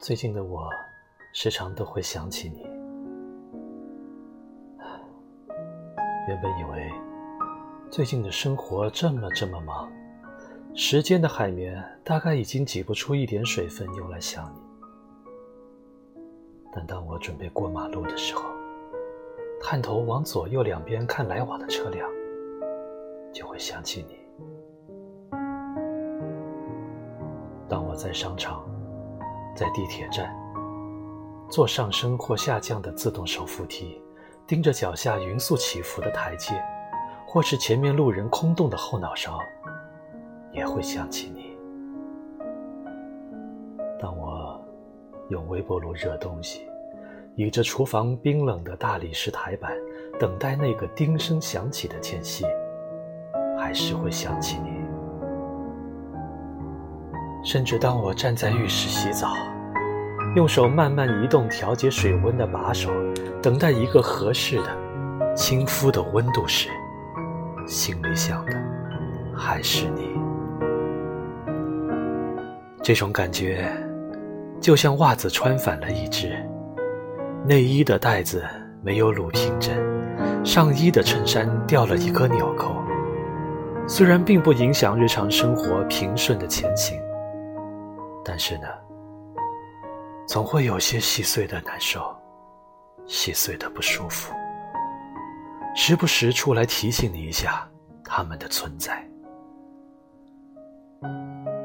最近的我，时常都会想起你。原本以为，最近的生活这么这么忙，时间的海绵大概已经挤不出一点水分用来想你。但当我准备过马路的时候，探头往左右两边看来往的车辆，就会想起你。当我在商场。在地铁站，坐上升或下降的自动手扶梯，盯着脚下匀速起伏的台阶，或是前面路人空洞的后脑勺，也会想起你。当我用微波炉热东西，倚着厨房冰冷的大理石台板，等待那个叮声响起的间隙，还是会想起你。甚至当我站在浴室洗澡，用手慢慢移动调节水温的把手，等待一个合适的、亲肤的温度时，心里想的还是你。这种感觉，就像袜子穿反了一只，内衣的带子没有捋平整，上衣的衬衫掉了一个纽扣。虽然并不影响日常生活平顺的前行。但是呢，总会有些细碎的难受，细碎的不舒服，时不时出来提醒你一下他们的存在。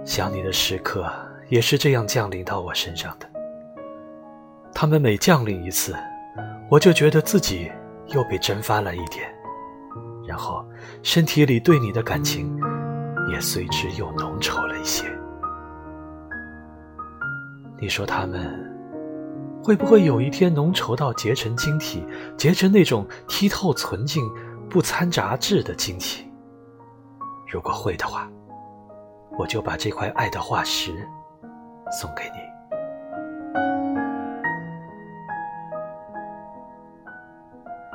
想你的时刻也是这样降临到我身上的。他们每降临一次，我就觉得自己又被蒸发了一点，然后身体里对你的感情也随之又浓稠了一些。你说他们会不会有一天浓稠到结成晶体，结成那种剔透纯净、不掺杂质的晶体？如果会的话，我就把这块爱的化石送给你。